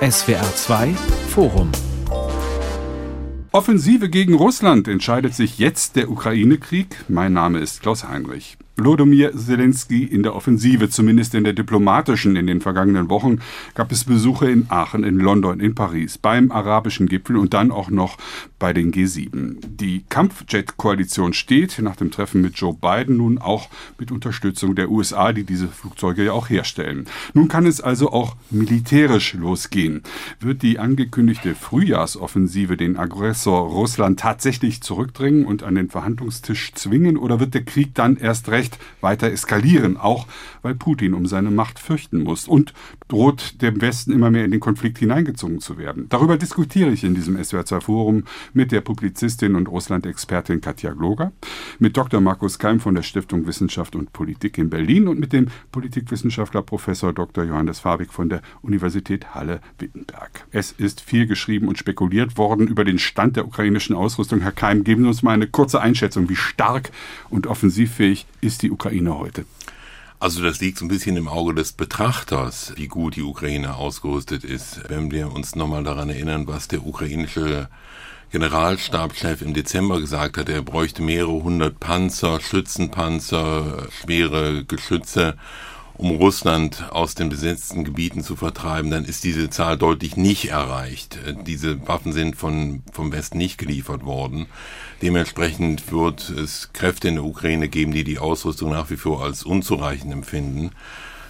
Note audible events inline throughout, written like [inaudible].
SWR 2 Forum Offensive gegen Russland entscheidet sich jetzt der Ukraine-Krieg. Mein Name ist Klaus Heinrich. Wlodomir Zelensky in der Offensive, zumindest in der diplomatischen. In den vergangenen Wochen gab es Besuche in Aachen, in London, in Paris, beim arabischen Gipfel und dann auch noch bei den G7. Die Kampfjet-Koalition steht nach dem Treffen mit Joe Biden nun auch mit Unterstützung der USA, die diese Flugzeuge ja auch herstellen. Nun kann es also auch militärisch losgehen. Wird die angekündigte Frühjahrsoffensive den Aggressor Russland tatsächlich zurückdrängen und an den Verhandlungstisch zwingen oder wird der Krieg dann erst recht Recht weiter eskalieren, auch weil Putin um seine Macht fürchten muss und droht dem Westen immer mehr in den Konflikt hineingezogen zu werden. Darüber diskutiere ich in diesem SWR2 Forum mit der Publizistin und Russland-Expertin Katja Gloger, mit Dr. Markus Keim von der Stiftung Wissenschaft und Politik in Berlin und mit dem Politikwissenschaftler Professor Dr. Johannes Fabig von der Universität Halle-Wittenberg. Es ist viel geschrieben und spekuliert worden über den Stand der ukrainischen Ausrüstung. Herr Keim, geben Sie uns mal eine kurze Einschätzung, wie stark und offensivfähig ist die Ukraine heute? Also das liegt so ein bisschen im Auge des Betrachters, wie gut die Ukraine ausgerüstet ist. Wenn wir uns nochmal daran erinnern, was der ukrainische Generalstabschef im Dezember gesagt hat, er bräuchte mehrere hundert Panzer, Schützenpanzer, schwere Geschütze um Russland aus den besetzten Gebieten zu vertreiben, dann ist diese Zahl deutlich nicht erreicht. Diese Waffen sind von, vom Westen nicht geliefert worden. Dementsprechend wird es Kräfte in der Ukraine geben, die die Ausrüstung nach wie vor als unzureichend empfinden.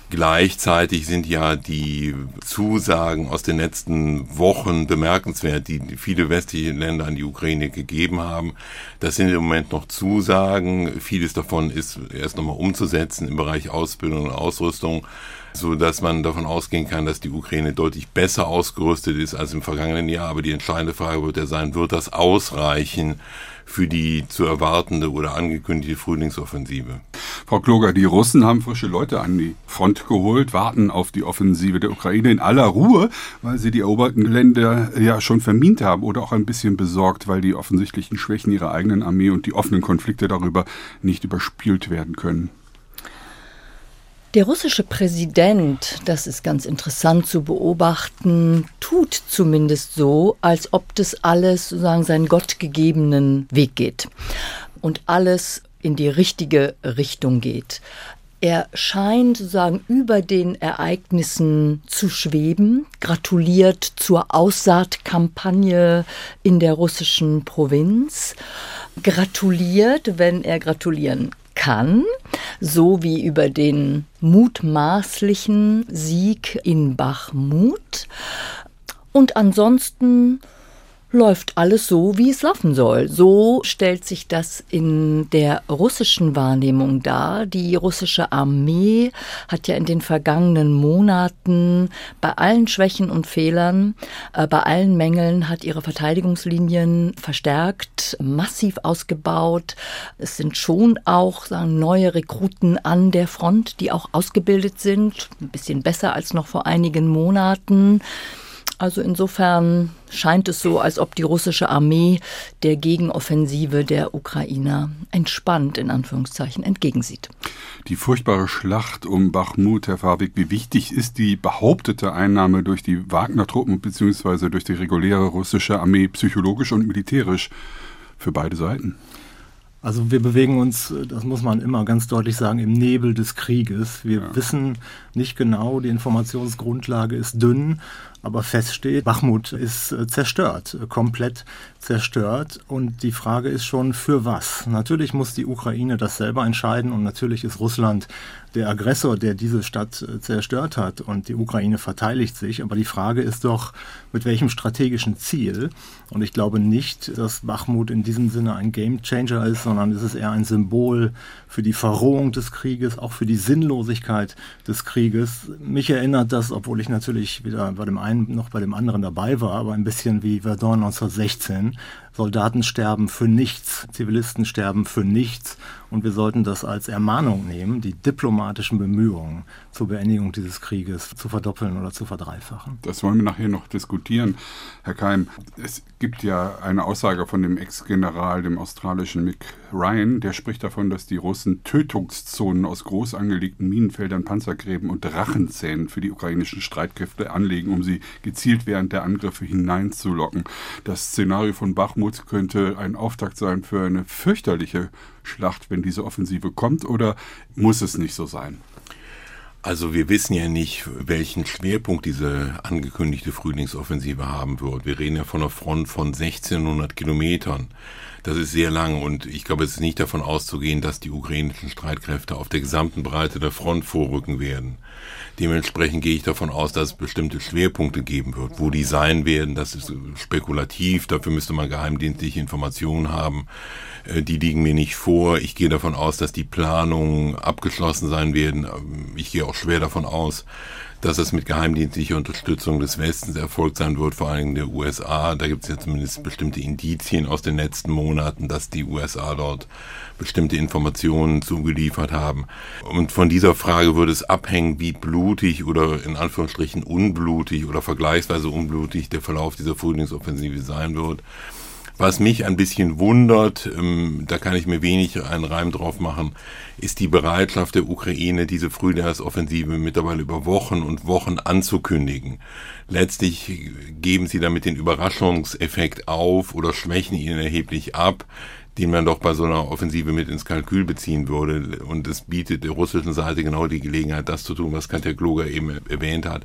Gleichzeitig sind ja die Zusagen aus den letzten Wochen bemerkenswert, die viele westliche Länder an die Ukraine gegeben haben. Das sind im Moment noch Zusagen. Vieles davon ist erst nochmal umzusetzen im Bereich Ausbildung und Ausrüstung so dass man davon ausgehen kann, dass die Ukraine deutlich besser ausgerüstet ist als im vergangenen Jahr. Aber die entscheidende Frage wird ja sein, wird das ausreichen für die zu erwartende oder angekündigte Frühlingsoffensive? Frau Kloger, die Russen haben frische Leute an die Front geholt, warten auf die Offensive der Ukraine in aller Ruhe, weil sie die eroberten Länder ja schon vermint haben oder auch ein bisschen besorgt, weil die offensichtlichen Schwächen ihrer eigenen Armee und die offenen Konflikte darüber nicht überspielt werden können. Der russische Präsident, das ist ganz interessant zu beobachten, tut zumindest so, als ob das alles sozusagen seinen gottgegebenen Weg geht und alles in die richtige Richtung geht. Er scheint sozusagen über den Ereignissen zu schweben, gratuliert zur Aussaatkampagne in der russischen Provinz, gratuliert, wenn er gratulieren kann, so wie über den mutmaßlichen Sieg in Bachmut. Und ansonsten läuft alles so, wie es laufen soll. So stellt sich das in der russischen Wahrnehmung dar. Die russische Armee hat ja in den vergangenen Monaten bei allen Schwächen und Fehlern, äh, bei allen Mängeln, hat ihre Verteidigungslinien verstärkt, massiv ausgebaut. Es sind schon auch sagen, neue Rekruten an der Front, die auch ausgebildet sind, ein bisschen besser als noch vor einigen Monaten. Also insofern scheint es so, als ob die russische Armee der Gegenoffensive der Ukrainer entspannt in Anführungszeichen entgegensieht. Die furchtbare Schlacht um Bachmut, Herr Fabik, wie wichtig ist die behauptete Einnahme durch die Wagner-Truppen bzw. durch die reguläre russische Armee psychologisch und militärisch für beide Seiten? Also wir bewegen uns, das muss man immer ganz deutlich sagen, im Nebel des Krieges. Wir ja. wissen nicht genau, die Informationsgrundlage ist dünn, aber feststeht, Bachmut ist äh, zerstört, äh, komplett zerstört. Und die Frage ist schon, für was? Natürlich muss die Ukraine das selber entscheiden und natürlich ist Russland der Aggressor, der diese Stadt äh, zerstört hat und die Ukraine verteidigt sich. Aber die Frage ist doch, mit welchem strategischen Ziel? Und ich glaube nicht, dass Bachmut in diesem Sinne ein Gamechanger ist, sondern es ist eher ein Symbol für die Verrohung des Krieges, auch für die Sinnlosigkeit des Krieges. Mich erinnert das, obwohl ich natürlich weder bei dem einen noch bei dem anderen dabei war, aber ein bisschen wie Verdun 1916 Soldaten sterben für nichts, Zivilisten sterben für nichts und wir sollten das als Ermahnung nehmen, die diplomatischen Bemühungen zur Beendigung dieses Krieges zu verdoppeln oder zu verdreifachen. Das wollen wir nachher noch diskutieren. Herr Keim, es gibt ja eine Aussage von dem Ex-General, dem australischen Mick Ryan, der spricht davon, dass die Russen Tötungszonen aus groß angelegten Minenfeldern, Panzergräben und Drachenzähnen für die ukrainischen Streitkräfte anlegen, um sie gezielt während der Angriffe hineinzulocken. Das Szenario von Bachmut könnte ein Auftakt sein für eine fürchterliche Schlacht, wenn diese Offensive kommt, oder muss es nicht so sein? Also wir wissen ja nicht, welchen Schwerpunkt diese angekündigte Frühlingsoffensive haben wird. Wir reden ja von einer Front von 1600 Kilometern. Das ist sehr lang und ich glaube, es ist nicht davon auszugehen, dass die ukrainischen Streitkräfte auf der gesamten Breite der Front vorrücken werden. Dementsprechend gehe ich davon aus, dass es bestimmte Schwerpunkte geben wird. Wo die sein werden, das ist spekulativ. Dafür müsste man geheimdienstliche Informationen haben. Äh, die liegen mir nicht vor. Ich gehe davon aus, dass die Planungen abgeschlossen sein werden. Ähm, ich gehe auch schwer davon aus, dass es mit geheimdienstlicher Unterstützung des Westens erfolgt sein wird, vor allem der USA. Da gibt es ja zumindest bestimmte Indizien aus den letzten Monaten, dass die USA dort bestimmte Informationen zugeliefert haben. Und von dieser Frage würde es abhängen, wie blutig oder in Anführungsstrichen unblutig oder vergleichsweise unblutig der Verlauf dieser Frühlingsoffensive sein wird. Was mich ein bisschen wundert, ähm, da kann ich mir wenig einen Reim drauf machen, ist die Bereitschaft der Ukraine, diese Frühjahrsoffensive mittlerweile über Wochen und Wochen anzukündigen. Letztlich geben sie damit den Überraschungseffekt auf oder schwächen ihn erheblich ab den man doch bei so einer Offensive mit ins Kalkül beziehen würde. Und es bietet der russischen Seite genau die Gelegenheit, das zu tun, was Katja Kloger eben erwähnt hat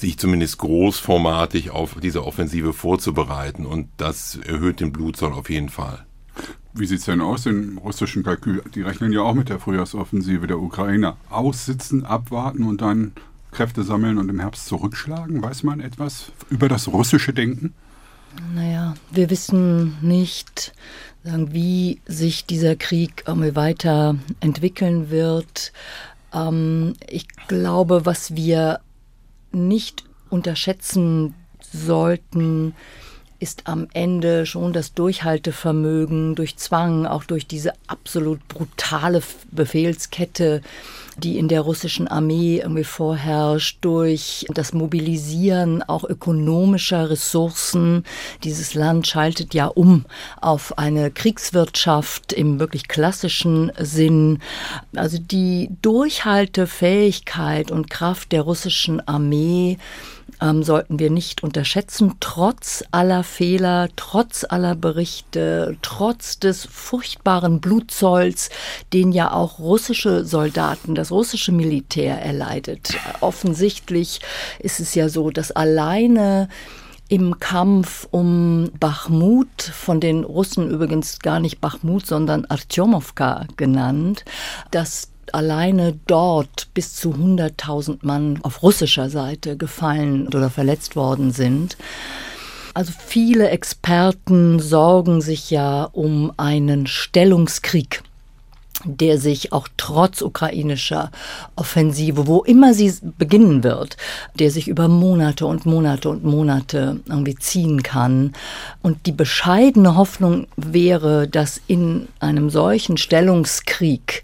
sich zumindest großformatig auf diese Offensive vorzubereiten. Und das erhöht den Blutzoll auf jeden Fall. Wie sieht es denn aus im russischen Kalkül? Die rechnen ja auch mit der Frühjahrsoffensive der Ukrainer. Aussitzen, abwarten und dann Kräfte sammeln und im Herbst zurückschlagen? Weiß man etwas über das russische Denken? Naja, wir wissen nicht, wie sich dieser Krieg weiter entwickeln wird. Ähm, ich glaube, was wir nicht unterschätzen sollten, ist am Ende schon das Durchhaltevermögen durch Zwang, auch durch diese absolut brutale Befehlskette, die in der russischen Armee irgendwie vorherrscht, durch das Mobilisieren auch ökonomischer Ressourcen. Dieses Land schaltet ja um auf eine Kriegswirtschaft im wirklich klassischen Sinn. Also die Durchhaltefähigkeit und Kraft der russischen Armee ähm, sollten wir nicht unterschätzen, trotz aller Fehler, trotz aller Berichte, trotz des furchtbaren Blutzolls, den ja auch russische Soldaten, das russische Militär erleidet. Offensichtlich ist es ja so, dass alleine im Kampf um Bachmut, von den Russen übrigens gar nicht Bachmut, sondern Artyomovka genannt, dass alleine dort bis zu 100.000 Mann auf russischer Seite gefallen oder verletzt worden sind. Also viele Experten sorgen sich ja um einen Stellungskrieg der sich auch trotz ukrainischer Offensive, wo immer sie beginnen wird, der sich über Monate und Monate und Monate irgendwie ziehen kann. Und die bescheidene Hoffnung wäre, dass in einem solchen Stellungskrieg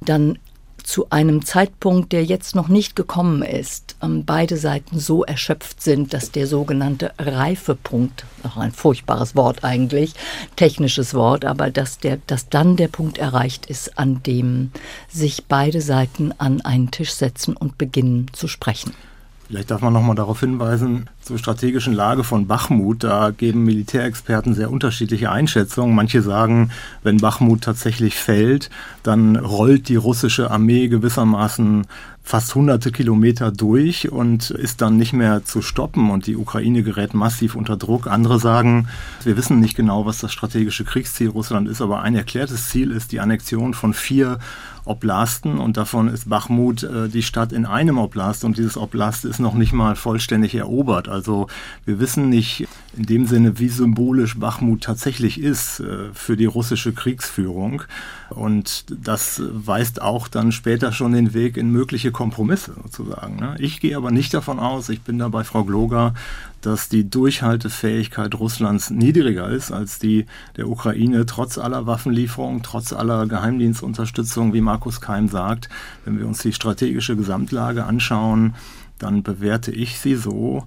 dann zu einem Zeitpunkt, der jetzt noch nicht gekommen ist, ähm, beide Seiten so erschöpft sind, dass der sogenannte Reifepunkt, auch ein furchtbares Wort eigentlich, technisches Wort, aber dass, der, dass dann der Punkt erreicht ist, an dem sich beide Seiten an einen Tisch setzen und beginnen zu sprechen. Vielleicht darf man noch mal darauf hinweisen, zur strategischen Lage von Bachmut, da geben Militärexperten sehr unterschiedliche Einschätzungen. Manche sagen, wenn Bachmut tatsächlich fällt, dann rollt die russische Armee gewissermaßen fast hunderte Kilometer durch und ist dann nicht mehr zu stoppen und die Ukraine gerät massiv unter Druck. Andere sagen, wir wissen nicht genau, was das strategische Kriegsziel Russland ist, aber ein erklärtes Ziel ist die Annexion von vier Oblasten und davon ist Bachmut äh, die Stadt in einem Oblast und dieses Oblast ist noch nicht mal vollständig erobert. Also wir wissen nicht in dem Sinne, wie symbolisch Bachmut tatsächlich ist äh, für die russische Kriegsführung. Und das weist auch dann später schon den Weg in mögliche Kompromisse sozusagen. Ne? Ich gehe aber nicht davon aus, ich bin da bei Frau Gloger, dass die Durchhaltefähigkeit Russlands niedriger ist als die der Ukraine, trotz aller Waffenlieferungen, trotz aller Geheimdienstunterstützung, wie Markus Keim sagt. Wenn wir uns die strategische Gesamtlage anschauen, dann bewerte ich sie so,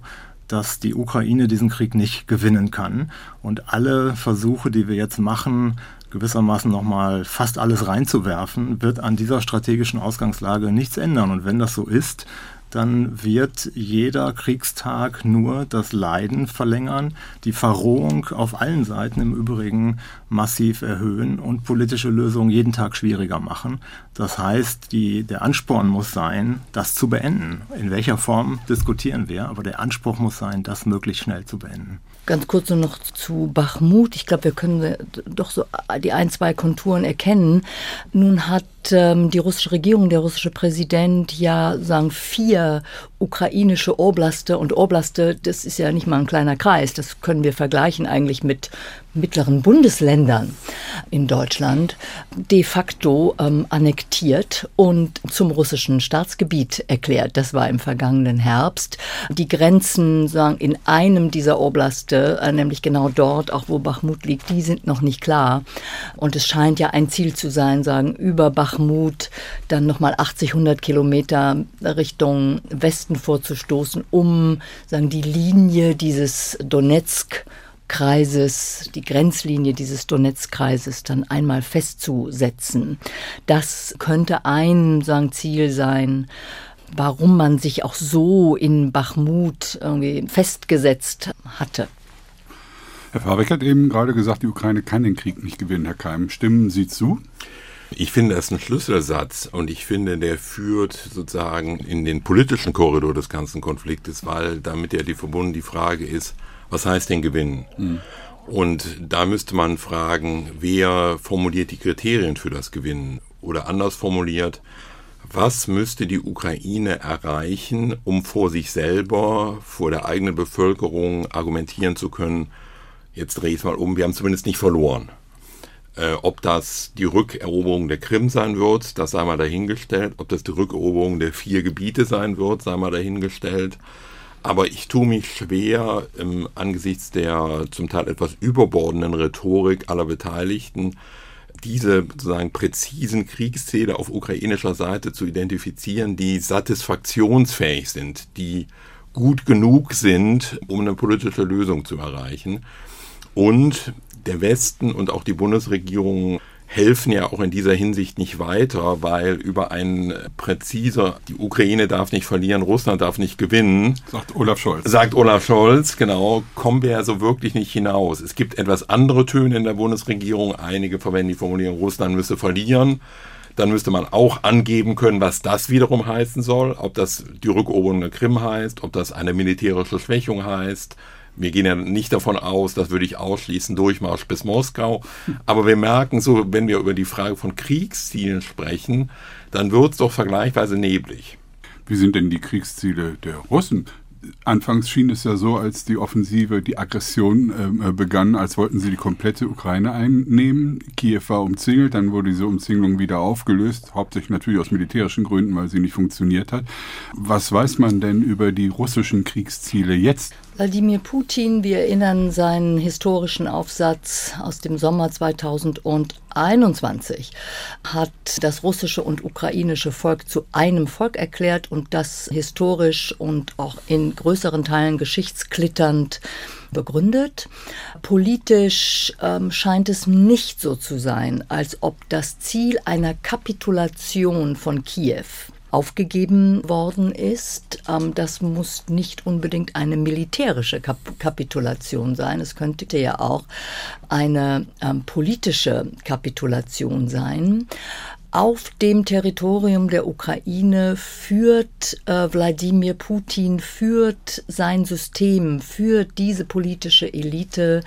dass die Ukraine diesen Krieg nicht gewinnen kann. Und alle Versuche, die wir jetzt machen, gewissermaßen nochmal fast alles reinzuwerfen, wird an dieser strategischen Ausgangslage nichts ändern. Und wenn das so ist, dann wird jeder Kriegstag nur das Leiden verlängern, die Verrohung auf allen Seiten im Übrigen massiv erhöhen und politische Lösungen jeden Tag schwieriger machen. Das heißt, die, der Ansporn muss sein, das zu beenden. In welcher Form diskutieren wir, aber der Anspruch muss sein, das möglichst schnell zu beenden. Ganz kurz nur noch zu Bachmut. Ich glaube, wir können doch so die ein, zwei Konturen erkennen. Nun hat ähm, die russische Regierung, der russische Präsident ja sagen vier ukrainische Oblaste und Oblaste, das ist ja nicht mal ein kleiner Kreis, das können wir vergleichen eigentlich mit mittleren Bundesländern in Deutschland, de facto ähm, annektiert und zum russischen Staatsgebiet erklärt. Das war im vergangenen Herbst. Die Grenzen sagen in einem dieser Oblaste, äh, nämlich genau dort, auch wo Bachmut liegt, die sind noch nicht klar. Und es scheint ja ein Ziel zu sein, sagen über Bachmut dann nochmal 80, 100 Kilometer Richtung Westen vorzustoßen, um sagen, die Linie dieses Donetsk Kreises, die Grenzlinie dieses Donetsk-Kreises dann einmal festzusetzen. Das könnte ein sagen, Ziel sein, warum man sich auch so in Bachmut irgendwie festgesetzt hatte. Herr Fabeck hat eben gerade gesagt, die Ukraine kann den Krieg nicht gewinnen, Herr Keim. Stimmen Sie zu? Ich finde, das ist ein Schlüsselsatz und ich finde, der führt sozusagen in den politischen Korridor des ganzen Konfliktes, weil damit ja die verbunden die Frage ist, was heißt denn gewinnen? Mhm. Und da müsste man fragen, wer formuliert die Kriterien für das Gewinnen? Oder anders formuliert, was müsste die Ukraine erreichen, um vor sich selber, vor der eigenen Bevölkerung argumentieren zu können, jetzt drehe ich es mal um, wir haben zumindest nicht verloren. Äh, ob das die Rückeroberung der Krim sein wird, das sei mal dahingestellt. Ob das die Rückeroberung der vier Gebiete sein wird, sei mal dahingestellt. Aber ich tue mich schwer, im, angesichts der zum Teil etwas überbordenden Rhetorik aller Beteiligten, diese sozusagen präzisen Kriegsziele auf ukrainischer Seite zu identifizieren, die satisfaktionsfähig sind, die gut genug sind, um eine politische Lösung zu erreichen. Und der Westen und auch die Bundesregierung helfen ja auch in dieser Hinsicht nicht weiter, weil über ein präziser, die Ukraine darf nicht verlieren, Russland darf nicht gewinnen. Sagt Olaf Scholz. Sagt Olaf Scholz, genau, kommen wir ja so wirklich nicht hinaus. Es gibt etwas andere Töne in der Bundesregierung. Einige verwenden die Formulierung, Russland müsse verlieren. Dann müsste man auch angeben können, was das wiederum heißen soll. Ob das die Rückeroberung der Krim heißt, ob das eine militärische Schwächung heißt, wir gehen ja nicht davon aus, das würde ich ausschließen, Durchmarsch bis Moskau. Aber wir merken so, wenn wir über die Frage von Kriegszielen sprechen, dann wird es doch vergleichsweise neblig. Wie sind denn die Kriegsziele der Russen? Anfangs schien es ja so, als die Offensive, die Aggression ähm, äh, begann, als wollten sie die komplette Ukraine einnehmen. Kiew war umzingelt, dann wurde diese Umzingelung wieder aufgelöst, hauptsächlich natürlich aus militärischen Gründen, weil sie nicht funktioniert hat. Was weiß man denn über die russischen Kriegsziele jetzt? Wladimir Putin, wir erinnern seinen historischen Aufsatz aus dem Sommer 2021, hat das russische und ukrainische Volk zu einem Volk erklärt und das historisch und auch in größeren Teilen geschichtsklitternd begründet. Politisch ähm, scheint es nicht so zu sein, als ob das Ziel einer Kapitulation von Kiew aufgegeben worden ist. Ähm, das muss nicht unbedingt eine militärische Kap Kapitulation sein. Es könnte ja auch eine ähm, politische Kapitulation sein. Auf dem Territorium der Ukraine führt äh, Wladimir Putin, führt sein System, führt diese politische Elite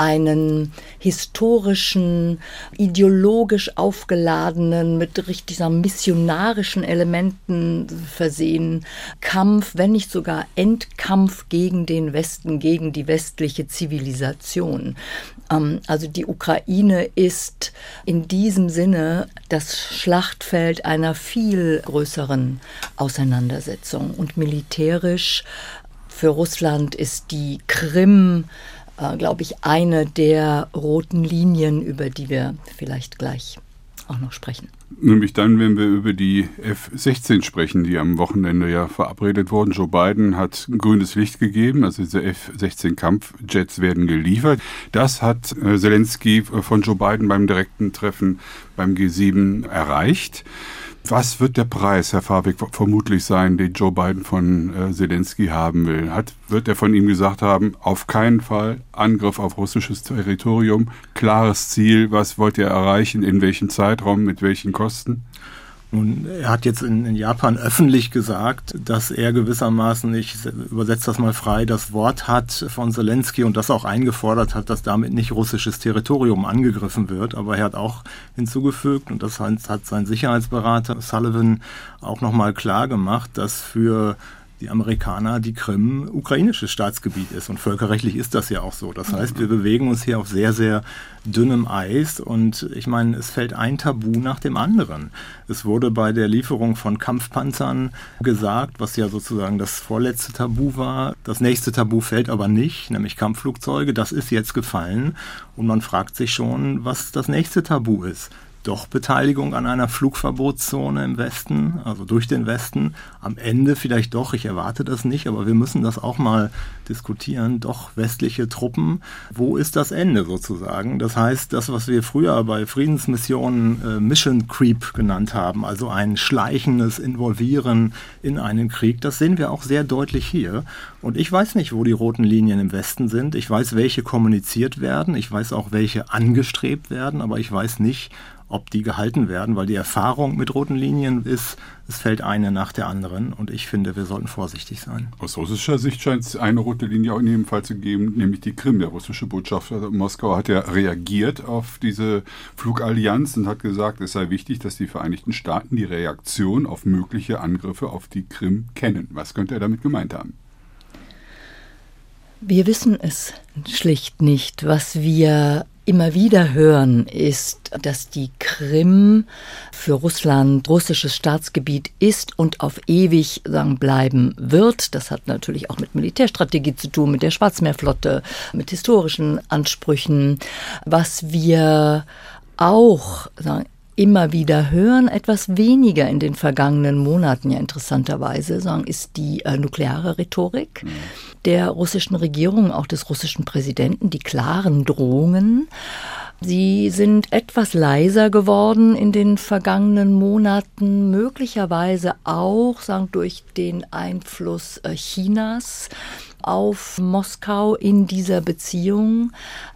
einen historischen, ideologisch aufgeladenen, mit richtig sagen, missionarischen Elementen versehen Kampf, wenn nicht sogar Endkampf gegen den Westen, gegen die westliche Zivilisation. Ähm, also die Ukraine ist in diesem Sinne das Schlachtfeld einer viel größeren Auseinandersetzung. Und militärisch für Russland ist die Krim äh, glaube ich, eine der roten Linien, über die wir vielleicht gleich auch noch sprechen. Nämlich dann, wenn wir über die F-16 sprechen, die am Wochenende ja verabredet wurden. Joe Biden hat grünes Licht gegeben, also diese F-16 Kampfjets werden geliefert. Das hat äh, Zelensky von Joe Biden beim direkten Treffen beim G7 erreicht. Was wird der Preis, Herr Fabik, vermutlich sein, den Joe Biden von äh, Zelensky haben will? Hat, wird er von ihm gesagt haben, auf keinen Fall Angriff auf russisches Territorium, klares Ziel, was wollt ihr erreichen, in welchem Zeitraum, mit welchen Kosten? Nun, er hat jetzt in, in, Japan öffentlich gesagt, dass er gewissermaßen, ich übersetze das mal frei, das Wort hat von Zelensky und das auch eingefordert hat, dass damit nicht russisches Territorium angegriffen wird. Aber er hat auch hinzugefügt, und das hat sein Sicherheitsberater Sullivan auch nochmal klar gemacht, dass für die Amerikaner die Krim ukrainisches Staatsgebiet ist. Und völkerrechtlich ist das ja auch so. Das heißt, wir bewegen uns hier auf sehr, sehr dünnem Eis. Und ich meine, es fällt ein Tabu nach dem anderen. Es wurde bei der Lieferung von Kampfpanzern gesagt, was ja sozusagen das vorletzte Tabu war. Das nächste Tabu fällt aber nicht, nämlich Kampfflugzeuge. Das ist jetzt gefallen. Und man fragt sich schon, was das nächste Tabu ist doch Beteiligung an einer Flugverbotszone im Westen, also durch den Westen. Am Ende vielleicht doch, ich erwarte das nicht, aber wir müssen das auch mal diskutieren. Doch westliche Truppen, wo ist das Ende sozusagen? Das heißt, das, was wir früher bei Friedensmissionen äh, Mission Creep genannt haben, also ein schleichendes Involvieren in einen Krieg, das sehen wir auch sehr deutlich hier. Und ich weiß nicht, wo die roten Linien im Westen sind. Ich weiß, welche kommuniziert werden. Ich weiß auch, welche angestrebt werden, aber ich weiß nicht, ob die gehalten werden, weil die Erfahrung mit roten Linien ist, es fällt eine nach der anderen und ich finde, wir sollten vorsichtig sein. Aus russischer Sicht scheint es eine rote Linie auch in jedem Fall zu geben, nämlich die Krim. Der russische Botschafter in Moskau hat ja reagiert auf diese Flugallianz und hat gesagt, es sei wichtig, dass die Vereinigten Staaten die Reaktion auf mögliche Angriffe auf die Krim kennen. Was könnte er damit gemeint haben? Wir wissen es schlicht nicht. Was wir immer wieder hören, ist, dass die Krim für Russland russisches Staatsgebiet ist und auf ewig sagen, bleiben wird. Das hat natürlich auch mit Militärstrategie zu tun, mit der Schwarzmeerflotte, mit historischen Ansprüchen. Was wir auch sagen, immer wieder hören, etwas weniger in den vergangenen Monaten ja interessanterweise, sagen, ist die äh, nukleare Rhetorik mhm. der russischen Regierung, auch des russischen Präsidenten, die klaren Drohungen. Sie sind etwas leiser geworden in den vergangenen Monaten, möglicherweise auch sagen, durch den Einfluss äh, Chinas auf Moskau in dieser Beziehung.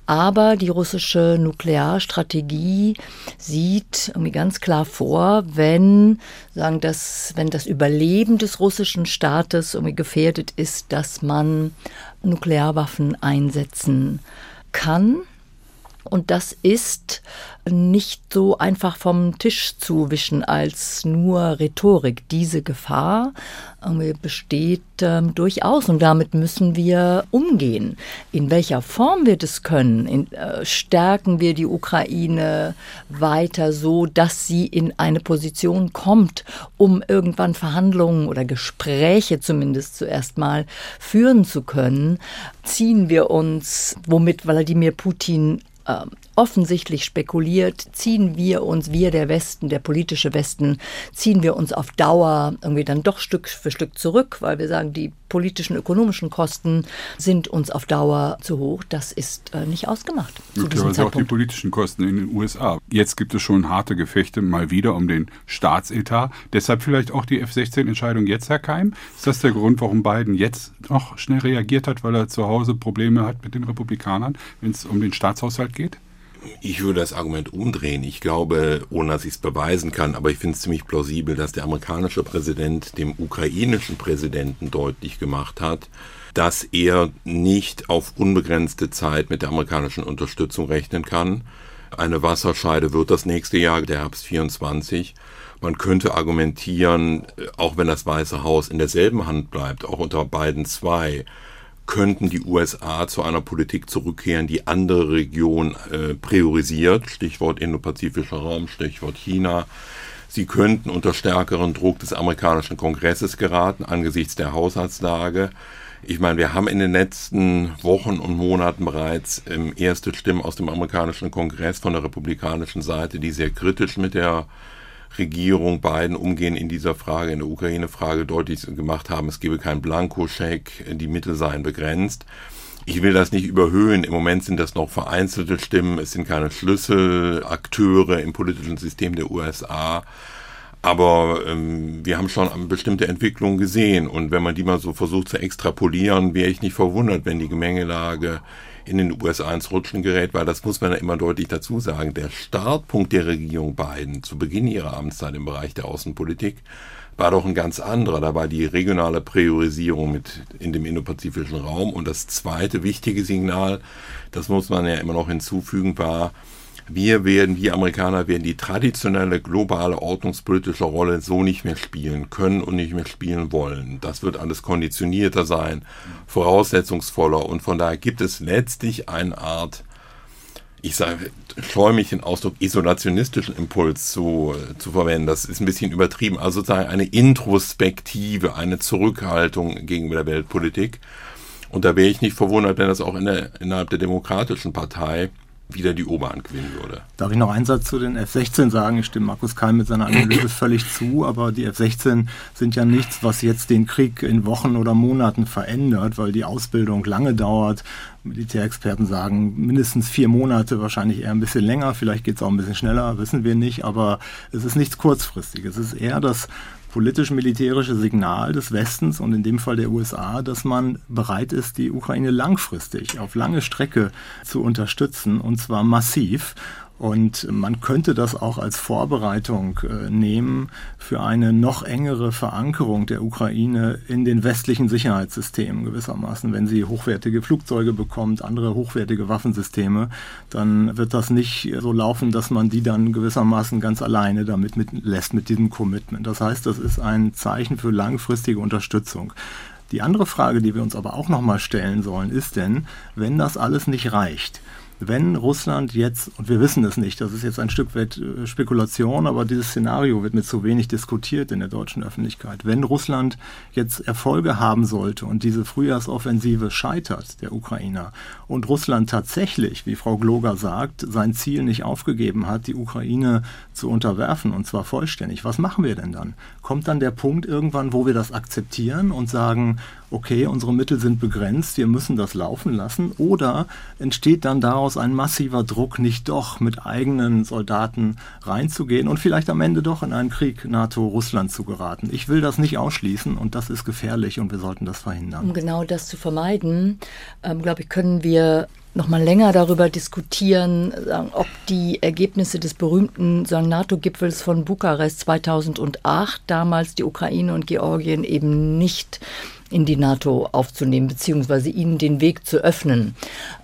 Aber die russische Nuklearstrategie sieht irgendwie ganz klar vor, wenn, sagen das, wenn das Überleben des russischen Staates irgendwie gefährdet ist, dass man Nuklearwaffen einsetzen kann. Und das ist nicht so einfach vom Tisch zu wischen als nur Rhetorik. Diese Gefahr äh, besteht äh, durchaus und damit müssen wir umgehen. In welcher Form wir das können, in, äh, stärken wir die Ukraine weiter so, dass sie in eine Position kommt, um irgendwann Verhandlungen oder Gespräche zumindest zuerst mal führen zu können, ziehen wir uns, womit Wladimir Putin äh, offensichtlich spekuliert, ziehen wir uns, wir der Westen, der politische Westen, ziehen wir uns auf Dauer irgendwie dann doch Stück für Stück zurück, weil wir sagen, die politischen, ökonomischen Kosten sind uns auf Dauer zu hoch. Das ist äh, nicht ausgemacht. Möglicherweise auch die politischen Kosten in den USA. Jetzt gibt es schon harte Gefechte mal wieder um den Staatsetat. Deshalb vielleicht auch die F-16-Entscheidung jetzt, Herr Keim. Ist das der Grund, warum Biden jetzt noch schnell reagiert hat, weil er zu Hause Probleme hat mit den Republikanern, wenn es um den Staatshaushalt geht? Ich würde das Argument umdrehen. Ich glaube, ohne dass ich es beweisen kann, aber ich finde es ziemlich plausibel, dass der amerikanische Präsident dem ukrainischen Präsidenten deutlich gemacht hat, dass er nicht auf unbegrenzte Zeit mit der amerikanischen Unterstützung rechnen kann. Eine Wasserscheide wird das nächste Jahr, der Herbst 24. Man könnte argumentieren, auch wenn das Weiße Haus in derselben Hand bleibt, auch unter beiden zwei, könnten die USA zu einer Politik zurückkehren, die andere Regionen äh, priorisiert, Stichwort Indopazifischer Raum, Stichwort China. Sie könnten unter stärkeren Druck des amerikanischen Kongresses geraten angesichts der Haushaltslage. Ich meine, wir haben in den letzten Wochen und Monaten bereits ähm, erste Stimmen aus dem amerikanischen Kongress von der republikanischen Seite, die sehr kritisch mit der Regierung Biden umgehen in dieser Frage, in der Ukraine-Frage deutlich gemacht haben, es gebe keinen Blankoscheck, die Mittel seien begrenzt. Ich will das nicht überhöhen. Im Moment sind das noch vereinzelte Stimmen. Es sind keine Schlüsselakteure im politischen System der USA. Aber ähm, wir haben schon bestimmte Entwicklungen gesehen. Und wenn man die mal so versucht zu extrapolieren, wäre ich nicht verwundert, wenn die Gemengelage in den USA ins Rutschen gerät, weil das muss man ja immer deutlich dazu sagen. Der Startpunkt der Regierung Biden zu Beginn ihrer Amtszeit im Bereich der Außenpolitik war doch ein ganz anderer. Da war die regionale Priorisierung mit in dem indopazifischen Raum. Und das zweite wichtige Signal, das muss man ja immer noch hinzufügen, war, wir werden, die Amerikaner werden die traditionelle globale ordnungspolitische Rolle so nicht mehr spielen können und nicht mehr spielen wollen. Das wird alles konditionierter sein, voraussetzungsvoller und von daher gibt es letztlich eine Art, ich sage, scheue mich den Ausdruck isolationistischen Impuls zu, zu verwenden. Das ist ein bisschen übertrieben. Also sozusagen eine Introspektive, eine Zurückhaltung gegenüber der Weltpolitik. Und da wäre ich nicht verwundert, wenn das auch in der, innerhalb der Demokratischen Partei wieder die Oberhand gewinnen würde. Darf ich noch einen Satz zu den F-16 sagen? Ich stimme Markus Keim mit seiner Analyse [clears throat] völlig zu, aber die F-16 sind ja nichts, was jetzt den Krieg in Wochen oder Monaten verändert, weil die Ausbildung lange dauert. Militärexperten sagen mindestens vier Monate, wahrscheinlich eher ein bisschen länger, vielleicht geht es auch ein bisschen schneller, wissen wir nicht, aber es ist nichts kurzfristiges. Es ist eher das politisch-militärische Signal des Westens und in dem Fall der USA, dass man bereit ist, die Ukraine langfristig auf lange Strecke zu unterstützen und zwar massiv. Und man könnte das auch als Vorbereitung äh, nehmen für eine noch engere Verankerung der Ukraine in den westlichen Sicherheitssystemen gewissermaßen. Wenn sie hochwertige Flugzeuge bekommt, andere hochwertige Waffensysteme, dann wird das nicht so laufen, dass man die dann gewissermaßen ganz alleine damit mit, lässt mit diesem Commitment. Das heißt, das ist ein Zeichen für langfristige Unterstützung. Die andere Frage, die wir uns aber auch nochmal stellen sollen, ist denn, wenn das alles nicht reicht, wenn Russland jetzt, und wir wissen es nicht, das ist jetzt ein Stück weit äh, Spekulation, aber dieses Szenario wird mit zu wenig diskutiert in der deutschen Öffentlichkeit. Wenn Russland jetzt Erfolge haben sollte und diese Frühjahrsoffensive scheitert, der Ukrainer, und Russland tatsächlich, wie Frau Gloger sagt, sein Ziel nicht aufgegeben hat, die Ukraine zu unterwerfen, und zwar vollständig, was machen wir denn dann? Kommt dann der Punkt irgendwann, wo wir das akzeptieren und sagen, okay, unsere Mittel sind begrenzt, wir müssen das laufen lassen, oder entsteht dann daraus daraus ein massiver Druck, nicht doch mit eigenen Soldaten reinzugehen und vielleicht am Ende doch in einen Krieg NATO-Russland zu geraten. Ich will das nicht ausschließen und das ist gefährlich und wir sollten das verhindern. Um genau das zu vermeiden, ähm, glaube ich, können wir noch mal länger darüber diskutieren, ob die Ergebnisse des berühmten NATO-Gipfels von Bukarest 2008, damals die Ukraine und Georgien eben nicht in die NATO aufzunehmen, beziehungsweise ihnen den Weg zu öffnen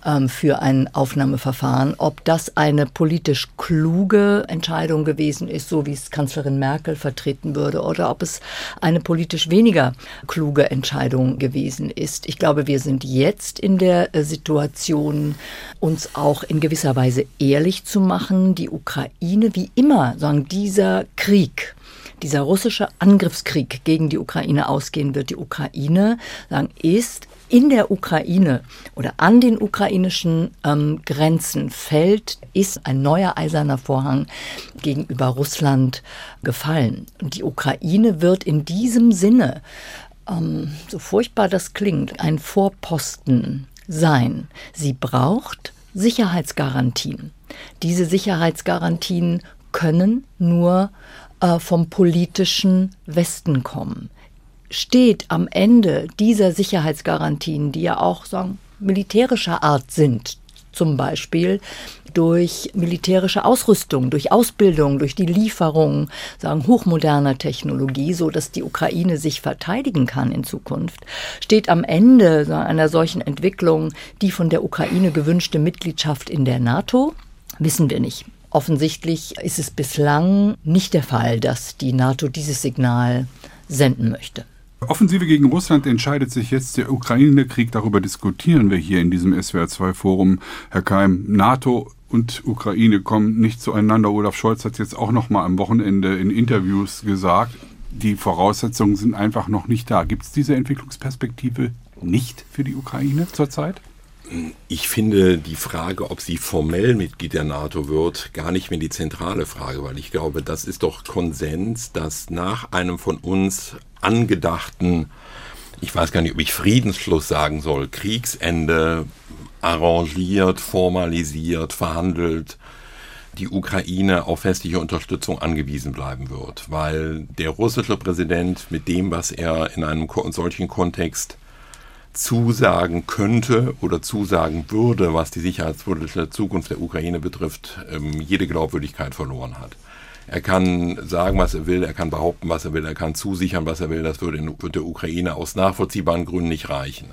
ähm, für ein Aufnahmeverfahren. Ob das eine politisch kluge Entscheidung gewesen ist, so wie es Kanzlerin Merkel vertreten würde, oder ob es eine politisch weniger kluge Entscheidung gewesen ist. Ich glaube, wir sind jetzt in der äh, Situation, uns auch in gewisser Weise ehrlich zu machen. Die Ukraine, wie immer, sagen, dieser Krieg, dieser russische Angriffskrieg gegen die Ukraine ausgehen wird. Die Ukraine sagen, ist in der Ukraine oder an den ukrainischen ähm, Grenzen fällt, ist ein neuer eiserner Vorhang gegenüber Russland gefallen. Und die Ukraine wird in diesem Sinne, ähm, so furchtbar das klingt, ein Vorposten sein. Sie braucht Sicherheitsgarantien. Diese Sicherheitsgarantien können nur äh, vom politischen Westen kommen. Steht am Ende dieser Sicherheitsgarantien, die ja auch sagen, militärischer Art sind, Zum Beispiel durch militärische Ausrüstung, durch Ausbildung, durch die Lieferung sagen hochmoderner Technologie, so dass die Ukraine sich verteidigen kann in Zukunft, steht am Ende einer solchen Entwicklung die von der Ukraine gewünschte Mitgliedschaft in der NATO? Wissen wir nicht. Offensichtlich ist es bislang nicht der Fall, dass die NATO dieses Signal senden möchte. Offensive gegen Russland entscheidet sich jetzt der Ukraine-Krieg. Darüber diskutieren wir hier in diesem SWR2-Forum. Herr Keim, NATO und Ukraine kommen nicht zueinander. Olaf Scholz hat jetzt auch noch mal am Wochenende in Interviews gesagt, die Voraussetzungen sind einfach noch nicht da. Gibt es diese Entwicklungsperspektive nicht für die Ukraine zurzeit? Ich finde die Frage, ob sie formell Mitglied der NATO wird, gar nicht mehr die zentrale Frage, weil ich glaube, das ist doch Konsens, dass nach einem von uns angedachten, ich weiß gar nicht, ob ich Friedensschluss sagen soll, Kriegsende arrangiert, formalisiert, verhandelt, die Ukraine auf westliche Unterstützung angewiesen bleiben wird, weil der russische Präsident mit dem, was er in einem solchen Kontext zusagen könnte oder zusagen würde, was die sicherheitspolitische Zukunft der Ukraine betrifft, ähm, jede Glaubwürdigkeit verloren hat. Er kann sagen, was er will, er kann behaupten, was er will, er kann zusichern, was er will. Das würde, würde der Ukraine aus nachvollziehbaren Gründen nicht reichen.